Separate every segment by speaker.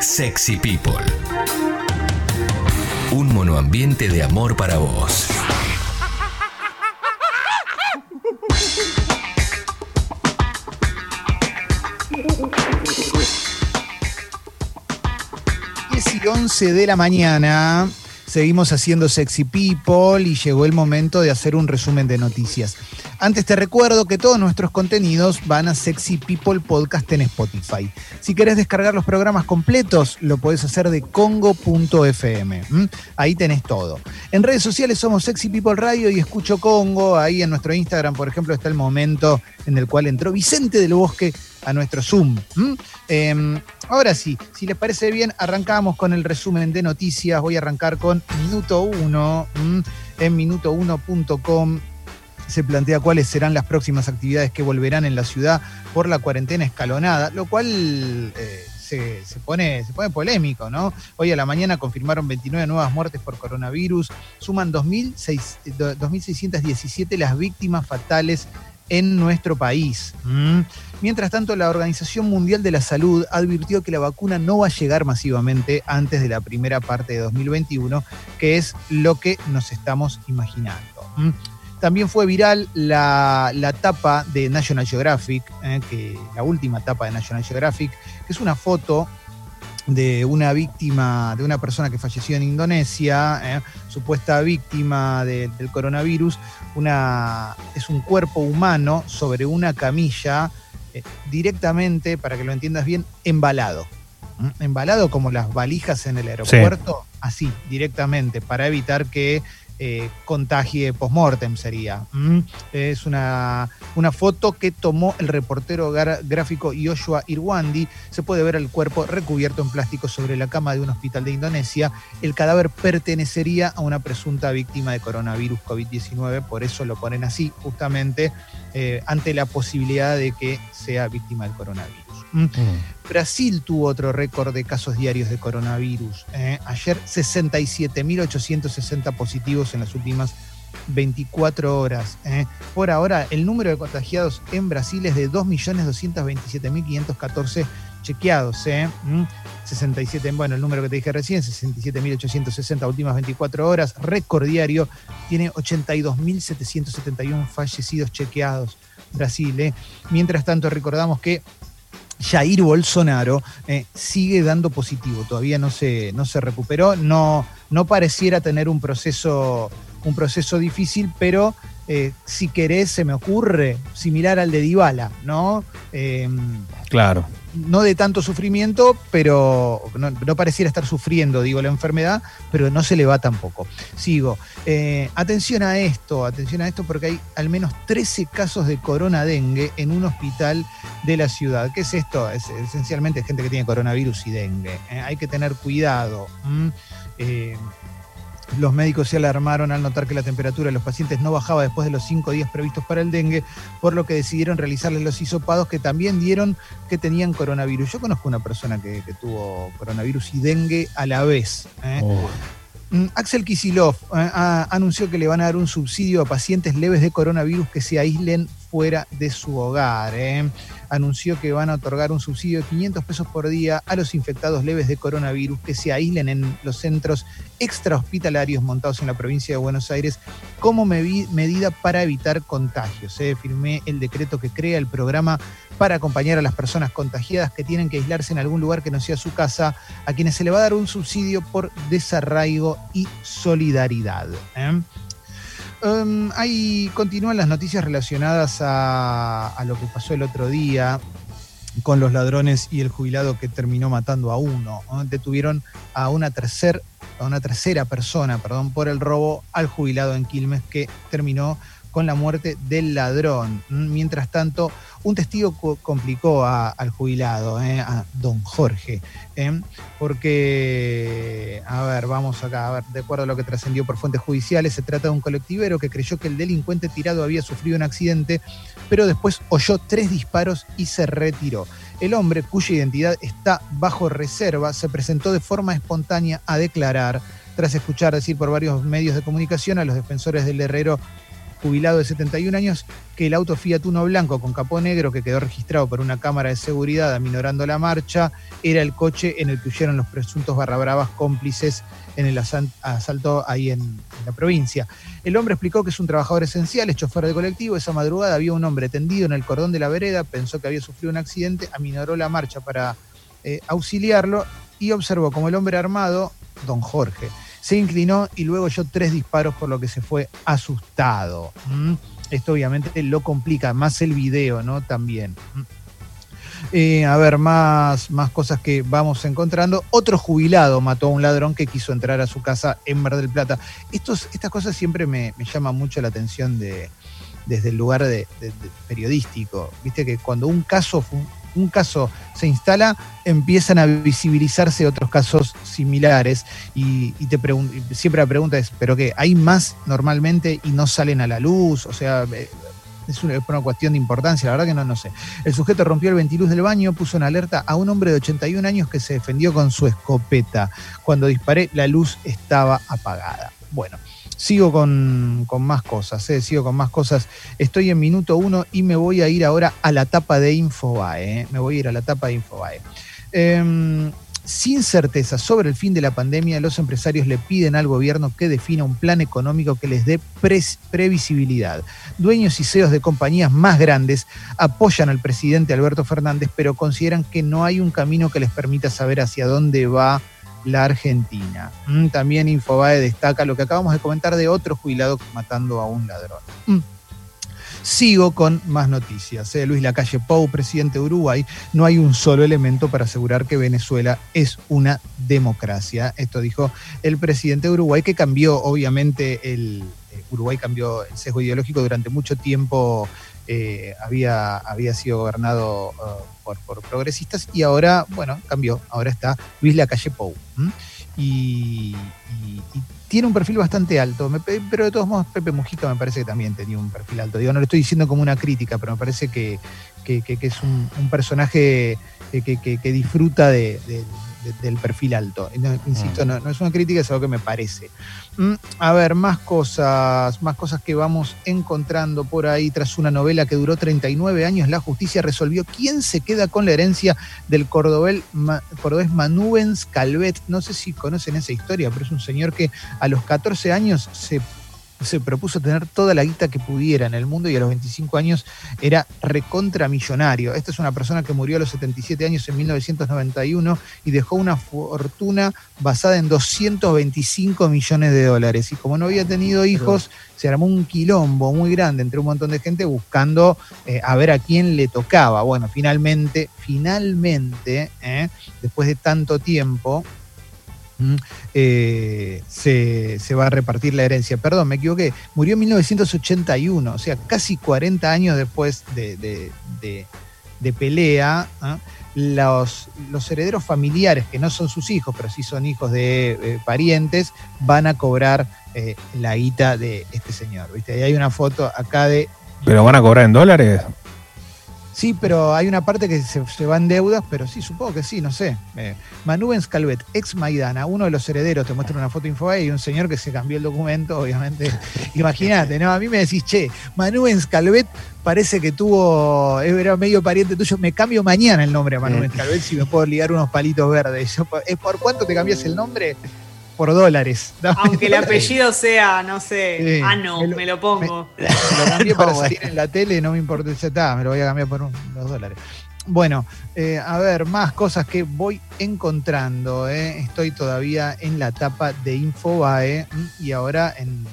Speaker 1: Sexy People. Un monoambiente de amor para vos.
Speaker 2: y 11 de la mañana. Seguimos haciendo Sexy People y llegó el momento de hacer un resumen de noticias. Antes te recuerdo que todos nuestros contenidos van a Sexy People Podcast en Spotify. Si querés descargar los programas completos, lo podés hacer de congo.fm. Ahí tenés todo. En redes sociales somos Sexy People Radio y Escucho Congo. Ahí en nuestro Instagram, por ejemplo, está el momento en el cual entró Vicente del Bosque a nuestro Zoom. Em, ahora sí, si les parece bien, arrancamos con el resumen de noticias. Voy a arrancar con Minuto 1. En minuto1.com se plantea cuáles serán las próximas actividades que volverán en la ciudad por la cuarentena escalonada, lo cual eh, se, pone, se pone polémico, ¿no? Hoy a la mañana confirmaron 29 nuevas muertes por coronavirus, suman 2.617 las víctimas fatales en nuestro país. Mientras tanto, la Organización Mundial de la Salud advirtió que la vacuna no va a llegar masivamente antes de la primera parte de 2021, que es lo que nos estamos imaginando. También fue viral la, tapa de National Geographic, eh, que, la última tapa de National Geographic, que es una foto de una víctima, de una persona que falleció en Indonesia, eh, supuesta víctima del coronavirus, una, es un cuerpo humano sobre una camilla, eh, directamente, para que lo entiendas bien, embalado. Embalado como las valijas en el aeropuerto, así, directamente, para evitar que eh, contagie post-mortem sería. Es una, una, foto que tomó el reportero gráfico Yoshua Irwandi. Se puede ver el cuerpo recubierto en plástico sobre la cama de un hospital de Indonesia. El cadáver pertenecería a una presunta víctima de coronavirus COVID-19, por eso lo ponen así, justamente eh, ante la posibilidad de que sea víctima del coronavirus. Mm. Mm. Brasil tuvo otro récord de casos diarios de coronavirus. ¿eh? Ayer 67.860 positivos en las últimas 24 horas. ¿eh? Por ahora, el número de contagiados en Brasil es de 2.227.514 chequeados. 67, ¿eh? bueno, el número que te dije recién, 67.860 últimas 24 horas, récord diario, tiene 82.771 fallecidos chequeados. Brasil. Mientras tanto, recordamos que Jair Bolsonaro eh, sigue dando positivo, todavía no se, no se recuperó, no, no pareciera tener un proceso, un proceso difícil, pero eh, si querés, se me ocurre, similar al de Dybala, ¿no?
Speaker 3: Em, claro
Speaker 2: no de tanto sufrimiento, pero no, pareciera estar sufriendo, digo, la enfermedad, pero no se le va tampoco. Sigo. Eh, atención a esto, atención a esto, porque hay al menos 13 casos de corona dengue en un hospital de la ciudad. ¿Qué es esto? Es esencialmente gente que tiene coronavirus y dengue. ¿eh? hay que tener cuidado. Los médicos se alarmaron al notar que la temperatura de los pacientes no bajaba después de los cinco días previstos para el dengue, por lo que decidieron realizarles los hisopados que también dieron que tenían coronavirus. Yo conozco una persona que, tuvo coronavirus y dengue a la vez. ¿eh? Oh. Mm, Axel Kisilov eh, anunció que le van a dar un subsidio a pacientes leves de coronavirus que se aíslen fuera de su hogar. ¿eh? Anunció que van a otorgar un subsidio de 500 pesos por día a los infectados leves de coronavirus que se aíslen en los centros extrahospitalarios montados en la provincia de Buenos Aires como medida para evitar contagios. ¿eh? Firmé el decreto que crea el programa para acompañar a las personas contagiadas que tienen que aislarse en algún lugar que no sea su casa, a quienes se le va a dar un subsidio por desarraigo y solidaridad. ¿eh? Um, ahí continúan las noticias relacionadas a, lo que pasó el otro día con los ladrones y el jubilado que terminó matando a uno. Detuvieron a una, tercer, a una tercera persona perdón, por el robo al jubilado en Quilmes que terminó con la muerte del ladrón. Mientras tanto, un testigo complicó al jubilado, eh, a don Jorge, eh, porque, a ver, vamos acá, a ver, de acuerdo a lo que trascendió por fuentes judiciales, se trata de un colectivero que creyó que el delincuente tirado había sufrido un accidente, pero después oyó tres disparos y se retiró. El hombre, cuya identidad está bajo reserva, se presentó de forma espontánea a declarar, tras escuchar decir por varios medios de comunicación a los defensores del herrero jubilado de 71 años, que el auto Fiat Uno blanco con capó negro que quedó registrado por una cámara de seguridad aminorando la marcha era el coche en el que huyeron los presuntos barrabravas cómplices en el asalto ahí en, la provincia. El hombre explicó que es un trabajador esencial, es chofer de colectivo. Esa madrugada había un hombre tendido en el cordón de la vereda, pensó que había sufrido un accidente, aminoró la marcha para eh, auxiliarlo y observó como el hombre armado, don Jorge, se inclinó y luego oyó tres disparos por lo que se fue asustado. ¿Mm? Esto obviamente lo complica, más el video, ¿no? También. ¿Mm? Eh, a ver, más, más cosas que vamos encontrando. Otro jubilado mató a un ladrón que quiso entrar a su casa en Mar del Plata. Estos, estas cosas siempre me, llaman mucho la atención de, desde el lugar de, periodístico. Viste que cuando un caso un caso se instala, empiezan a visibilizarse otros casos similares y, siempre la pregunta es, ¿pero qué? ¿Hay más normalmente y no salen a la luz? O sea, eh, es una, cuestión de importancia, la verdad que no, no sé. El sujeto rompió el ventiluz del baño, puso en alerta a un hombre de 81 años que se defendió con su escopeta. Cuando disparé, la luz estaba apagada. Bueno, sigo con, más cosas, ¿eh? sigo con más cosas. Estoy en minuto uno y me voy a ir ahora a la tapa de Infobae. ¿eh? Me voy a ir a la tapa de Infobae. Em, sin certeza sobre el fin de la pandemia, los empresarios le piden al gobierno que defina un plan económico que les dé previsibilidad. Dueños y CEOs de compañías más grandes apoyan al presidente Alberto Fernández, pero consideran que no hay un camino que les permita saber hacia dónde va la Argentina. Mm, también Infobae destaca lo que acabamos de comentar de otro jubilado matando a un ladrón. Mm. Sigo con más noticias. ¿eh? Luis Lacalle Pou, presidente de Uruguay, no hay un solo elemento para asegurar que Venezuela es una democracia. Esto dijo el presidente de Uruguay, que cambió, obviamente, el Uruguay cambió el sesgo ideológico durante mucho tiempo. Eh, había, había sido gobernado uh, por, progresistas y ahora, bueno, cambió. Ahora está Luis Lacalle Pou. y, tiene un perfil bastante alto, pero de todos modos Pepe Mujica me parece que también tenía un perfil alto. Digo, no lo estoy diciendo como una crítica, pero me parece que, es un, personaje que, disfruta de, del perfil alto. insisto, mm. no, es una crítica, es algo que me parece. Mm, a ver, más cosas, más cosas que vamos encontrando por ahí. Tras una novela que duró 39 años, la justicia resolvió quién se queda con la herencia del cordobés Manubens Calvet. No sé si conocen esa historia, pero es un señor que a los 14 años se se propuso tener toda la guita que pudiera en el mundo y a los 25 años era recontramillonario. Esta es una persona que murió a los 77 años en 1991 y dejó una fortuna basada en 225 millones de dólares. Y como no había tenido hijos, se armó un quilombo muy grande entre un montón de gente buscando eh, a ver a quién le tocaba. Bueno, finalmente, finalmente, eh, después de tanto tiempo, eh, se, va a repartir la herencia. Perdón, me equivoqué. Murió en 1981, o sea, casi 40 años después de, pelea. ¿ah? Los, los, herederos familiares, que no son sus hijos, pero sí son hijos de eh, parientes, van a cobrar eh, la guita de este señor. ¿viste? Y hay una foto acá de.
Speaker 3: ¿Pero van a cobrar en dólares?
Speaker 2: Sí, pero hay una parte que se, se va en deudas, pero sí, supongo que sí, no sé. Eh, Manubens Calvet, ex Maidana, uno de los herederos, te muestro una foto info y un señor que se cambió el documento, obviamente. Imagínate, ¿no? A mí me decís, che, Manubens Calvet parece que tuvo, era medio pariente tuyo, me cambio mañana el nombre a Manubens Calvet si me puedo ligar unos palitos verdes. ¿Por cuánto te cambias el nombre? Por dólares.
Speaker 4: Aunque el apellido sea, no sé, ah, no, me lo, pongo.
Speaker 2: Me, lo cambié para salir en la tele, no me importa, ya está, me lo voy a cambiar por unos dólares. Bueno, eh, a ver, más cosas que voy encontrando. Eh. Estoy todavía en la etapa de Infobae y ahora en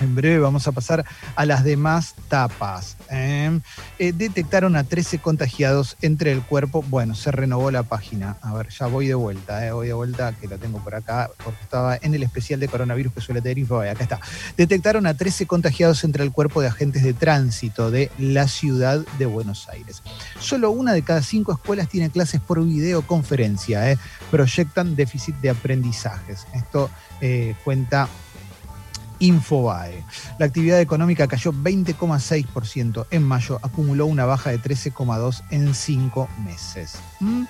Speaker 2: en breve vamos a pasar a las demás tapas. ¿eh? Eh, detectaron a 13 contagiados entre el cuerpo. Bueno, se renovó la página. A ver, ya voy de vuelta, ¿eh? voy de vuelta, que la tengo por acá, porque estaba en el especial de coronavirus que suele tener. Acá está. Detectaron a 13 contagiados entre el cuerpo de agentes de tránsito de la ciudad de Buenos Aires. Solo una de cada cinco escuelas tiene clases por videoconferencia. Proyectan déficit de aprendizajes. Esto cuenta Infobae. La actividad económica cayó 20,6% en mayo, acumuló una baja de 13,2% en cinco meses. ¿Mm?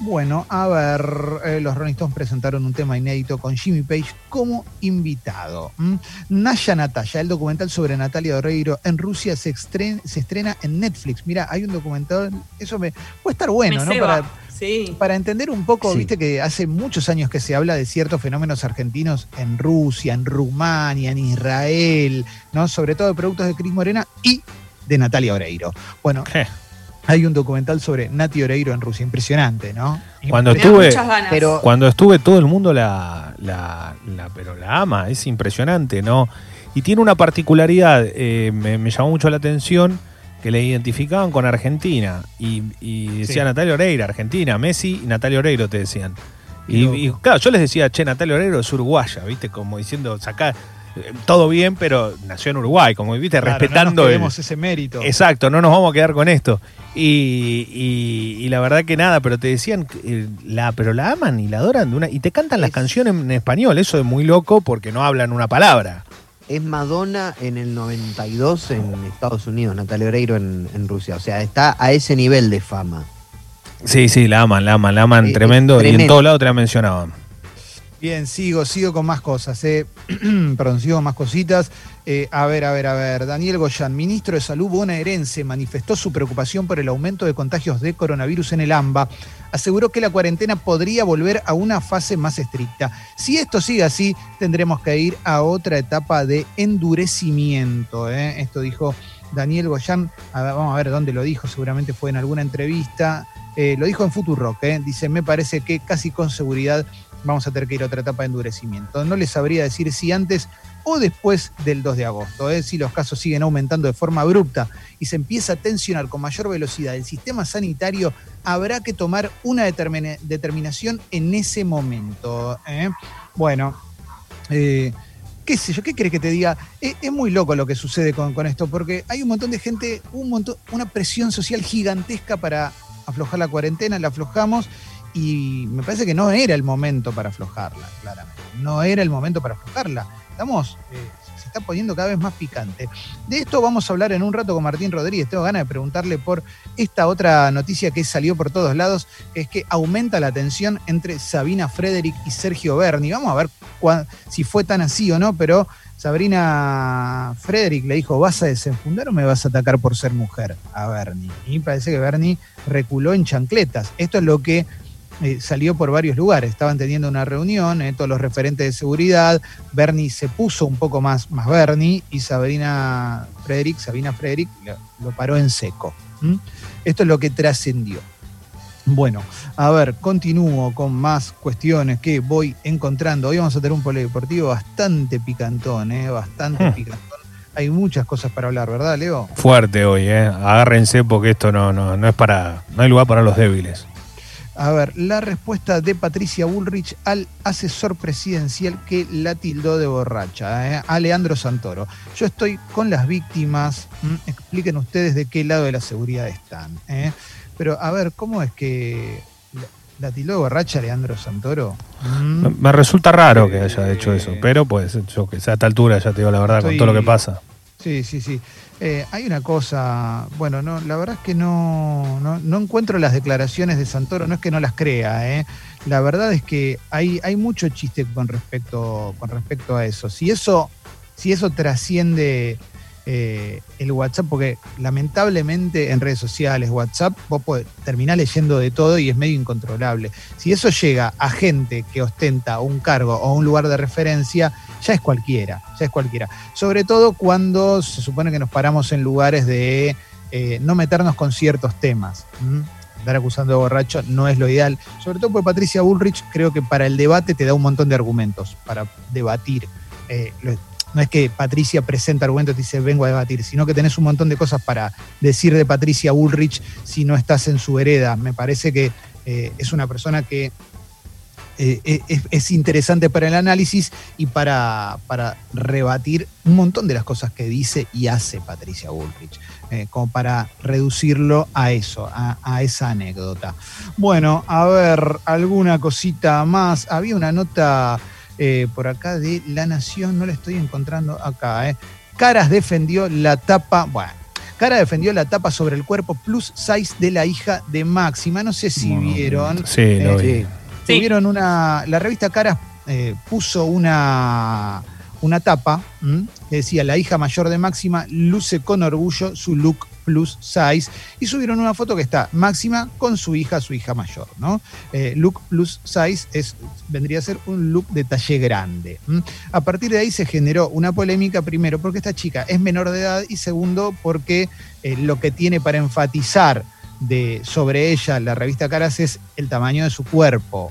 Speaker 2: Bueno, a ver, eh, los Rolling Stones presentaron un tema inédito con Jimmy Page como invitado. ¿Mm? Naya Natalia, el documental sobre Natalia Oreiro en Rusia se, se estrena en Netflix. Mira, hay un documental, eso me puede estar bueno, ¿no? Para, para entender un poco, viste que hace muchos años que se habla de ciertos fenómenos argentinos en Rusia, en Rumania, en Israel, ¿no? Sobre todo de productos de Cris Morena y de Natalia Oreiro. Bueno, hay un documental sobre Nati Oreiro en Rusia, impresionante, ¿no?
Speaker 3: Cuando estuve, pero, cuando estuve todo el mundo la, la, pero la ama, es impresionante, ¿no? Y tiene una particularidad, eh, me llamó mucho la atención que le identificaban con Argentina. Y, decía Natalia Oreiro, Argentina, Messi y Natalia Oreiro te decían. Y, claro, yo les decía, che, Natalia Oreiro es uruguaya, ¿viste? Como diciendo, saca eh, todo bien, pero nació en Uruguay, como viste, respetando.
Speaker 2: No ese mérito.
Speaker 3: Exacto, no nos vamos a quedar con esto. Y, la verdad que nada, pero te decían, eh, la, pero la aman y la adoran de una, y te cantan las canciones en español, eso es muy loco porque no hablan una palabra
Speaker 5: es Madonna en el 92 en Estados Unidos, Natalia Oreiro en, Rusia. O sea, está a ese nivel de fama.
Speaker 3: Sí, sí, la aman, la aman, la aman tremendo, y en todos lados te la mencionaban.
Speaker 2: Bien, sigo, sigo con más cosas. Eh. Perdón, sigo con más cositas. Eh, a ver, a ver, a ver. Daniel Goyan, ministro de Salud bonaerense, manifestó su preocupación por el aumento de contagios de coronavirus en el AMBA. Aseguró que la cuarentena podría volver a una fase más estricta. Si esto sigue así, tendremos que ir a otra etapa de endurecimiento. Eh. Esto dijo Daniel Goyan. vamos a ver dónde lo dijo. Seguramente fue en alguna entrevista. Eh, lo dijo en Futurock. Dice: Me parece que casi con seguridad vamos a tener que ir a otra etapa de endurecimiento. No les sabría decir si antes o después del 2 de agosto. ¿eh? Si los casos siguen aumentando de forma abrupta y se empieza a tensionar con mayor velocidad el sistema sanitario, habrá que tomar una determinación en ese momento. ¿eh? Bueno, eh, qué sé yo, ¿qué crees que te diga? Es, muy loco lo que sucede con, con, esto, porque hay un montón de gente, un montón, una presión social gigantesca para aflojar la cuarentena, la aflojamos y me parece que no era el momento para aflojarla, claramente. No era el momento para aflojarla. Estamos, eh, se está poniendo cada vez más picante. De esto vamos a hablar en un rato con Martín Rodríguez. Tengo ganas de preguntarle por esta otra noticia que salió por todos lados, que es que aumenta la tensión entre Sabina Frederick y Sergio Berni. Vamos a ver si fue tan así o no, pero Sabrina Frederick le dijo, ¿vas a desenfundar o me vas a atacar por ser mujer? A Bernie. Y parece que Bernie reculó en chancletas. Esto es lo que eh, salió por varios lugares. Estaban teniendo una reunión, eh, todos los referentes de seguridad. Bernie se puso un poco más, más Bernie y Sabrina Frederick, Sabina Frederick lo, paró en seco. Esto es lo que trascendió. Bueno, a ver, continúo con más cuestiones que voy encontrando. Hoy vamos a tener un polideportivo bastante picantón, ¿eh? bastante hmm. picantón. Hay muchas cosas para hablar, ¿verdad, Leo?
Speaker 3: Fuerte hoy, ¿eh? agárrense porque esto no, no, no es para, no hay lugar para los débiles.
Speaker 2: A ver, la respuesta de Patricia Bullrich al asesor presidencial que la tildó de borracha, ¿eh? a Leandro Santoro. Yo estoy con las víctimas, expliquen ustedes de qué lado de la seguridad están. ¿eh? Pero a ver, ¿cómo es que la, tildó de borracha Leandro Santoro?
Speaker 3: ¿Mm? Me, resulta raro que haya hecho eso, pero pues yo que a esta altura ya te digo la verdad con todo lo que pasa.
Speaker 2: Sí, sí, sí. Eh, hay una cosa, bueno, no, la verdad es que no, no, encuentro las declaraciones de Santoro, no es que no las crea, ¿eh? la verdad es que hay, hay mucho chiste con respecto, con respecto a eso. Si eso, si eso trasciende eh, el WhatsApp, porque lamentablemente en redes sociales, WhatsApp, vos terminar leyendo de todo y es medio incontrolable. Si eso llega a gente que ostenta un cargo o un lugar de referencia, ya es cualquiera, ya es cualquiera. Sobre todo cuando se supone que nos paramos en lugares de eh, no meternos con ciertos temas. Dar acusando de borracho no es lo ideal. Sobre todo porque Patricia Bullrich creo que para el debate te da un montón de argumentos para debatir. Eh, no es que Patricia presenta argumentos y dice vengo a debatir, sino que tenés un montón de cosas para decir de Patricia Bullrich si no estás en su hereda. Me parece que eh, es una persona que eh, eh, es, interesante para el análisis y para, para, rebatir un montón de las cosas que dice y hace Patricia Bullrich, como para reducirlo a eso, a, a, esa anécdota. Bueno, a ver, alguna cosita más. Había una nota eh, por acá de La Nación, no la estoy encontrando acá. Eh. Caras defendió la tapa, bueno, Cara defendió la tapa sobre el cuerpo plus size de la hija de Máxima. No sé si vieron.
Speaker 3: Sí, lo vi.
Speaker 2: Tuvieron una. La revista Caras puso una una tapa que decía la hija mayor de Máxima luce con orgullo su look plus size y subieron una foto que está Máxima con su hija, su hija mayor, ¿no? Eh, look plus size es, vendría a ser un look de talle grande. A partir de ahí se generó una polémica, primero porque esta chica es menor de edad y segundo porque eh, lo que tiene para enfatizar de, sobre ella la revista Caras es el tamaño de su cuerpo.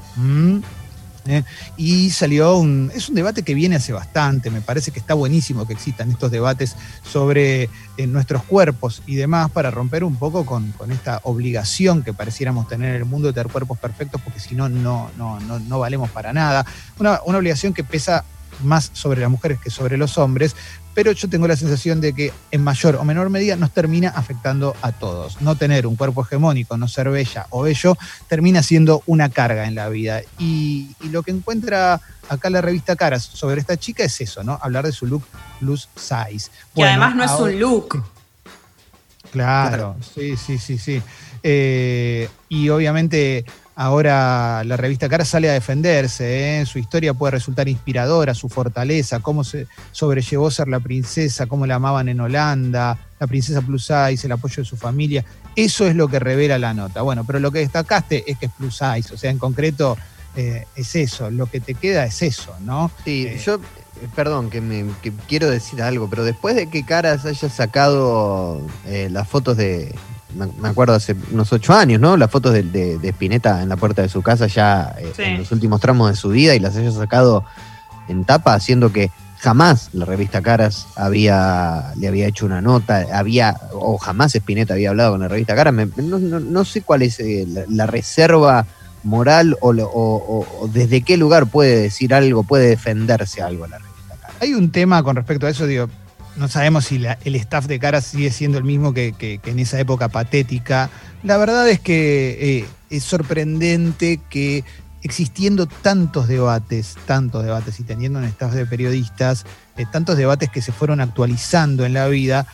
Speaker 2: ¿Eh? Y salió un. Es un debate que viene hace bastante. Me parece que está buenísimo que existan estos debates sobre eh, nuestros cuerpos y demás para romper un poco con, esta obligación que pareciéramos tener en el mundo de tener cuerpos perfectos, porque si no, no, no, no, valemos para nada. Una, una obligación que pesa más sobre las mujeres que sobre los hombres, pero yo tengo la sensación de que en mayor o menor medida nos termina afectando a todos. No tener un cuerpo hegemónico, no ser bella o bello, termina siendo una carga en la vida. Y, lo que encuentra acá la revista Caras sobre esta chica es eso, ¿no? Hablar de su look plus size.
Speaker 4: Que además no es un look.
Speaker 2: Claro, sí, sí, sí, sí. Eh, y obviamente Ahora la revista Cara sale a defenderse, ¿eh? su historia puede resultar inspiradora, su fortaleza, cómo se sobrellevó ser la princesa, cómo la amaban en Holanda, la princesa plus size, el apoyo de su familia. Eso es lo que revela la nota. Bueno, pero lo que destacaste es que es plus size, o sea, en concreto eh, es eso, lo que te queda es eso, ¿no?
Speaker 5: Sí, eh, yo, perdón, que, me, quiero decir algo, pero después de que Caras haya sacado las fotos de, me acuerdo hace unos ocho años, ¿no? Las fotos de, de, Spinetta en la puerta de su casa ya eh, en los últimos tramos de su vida y las haya sacado en tapa, haciendo que jamás la revista Caras había, le había hecho una nota, había, o jamás Spinetta había hablado con la revista Caras. no, sé cuál es eh, la, reserva moral o, o, desde qué lugar puede decir algo, puede defenderse algo la revista Caras.
Speaker 2: Hay un tema con respecto a eso, digo, no sabemos si el staff de Caras sigue siendo el mismo que, en esa época patética. La verdad es que eh, es sorprendente que existiendo tantos debates, tantos debates y teniendo un staff de periodistas, eh, tantos debates que se fueron actualizando en la vida,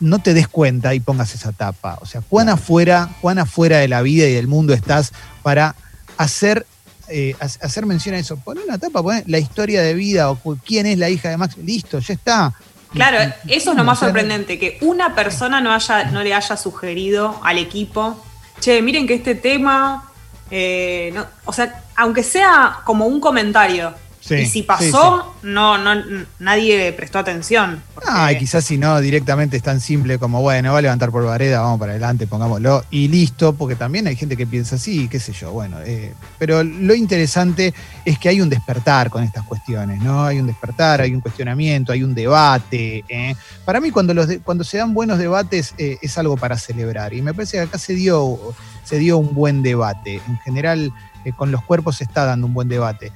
Speaker 2: no te des cuenta y pongas esa tapa. O sea, cuán afuera, cuán afuera de la vida y del mundo estás para hacer, eh, hacer mención a eso. Pon una tapa, pon la historia de vida o quién es la hija de Max. Listo, ya está.
Speaker 4: Claro, eso es lo más sorprendente, que una persona no, haya, no le haya sugerido al equipo, che, miren que este tema, eh, o sea, aunque sea como un comentario, y si pasó, No, no, nadie prestó atención.
Speaker 2: Ah, y quizás si no, directamente es tan simple como, bueno, va a levantar por vareda, vamos para adelante, pongámoslo, y listo, porque también hay gente que piensa así, qué sé yo, bueno. Eh, pero lo interesante es que hay un despertar con estas cuestiones, ¿no? Hay un despertar, hay un cuestionamiento, hay un debate. ¿eh? Para mí, cuando, los cuando se dan buenos debates, eh, es algo para celebrar. Y me parece que acá se dio, se dio un buen debate. En general, con los cuerpos se está dando un buen debate.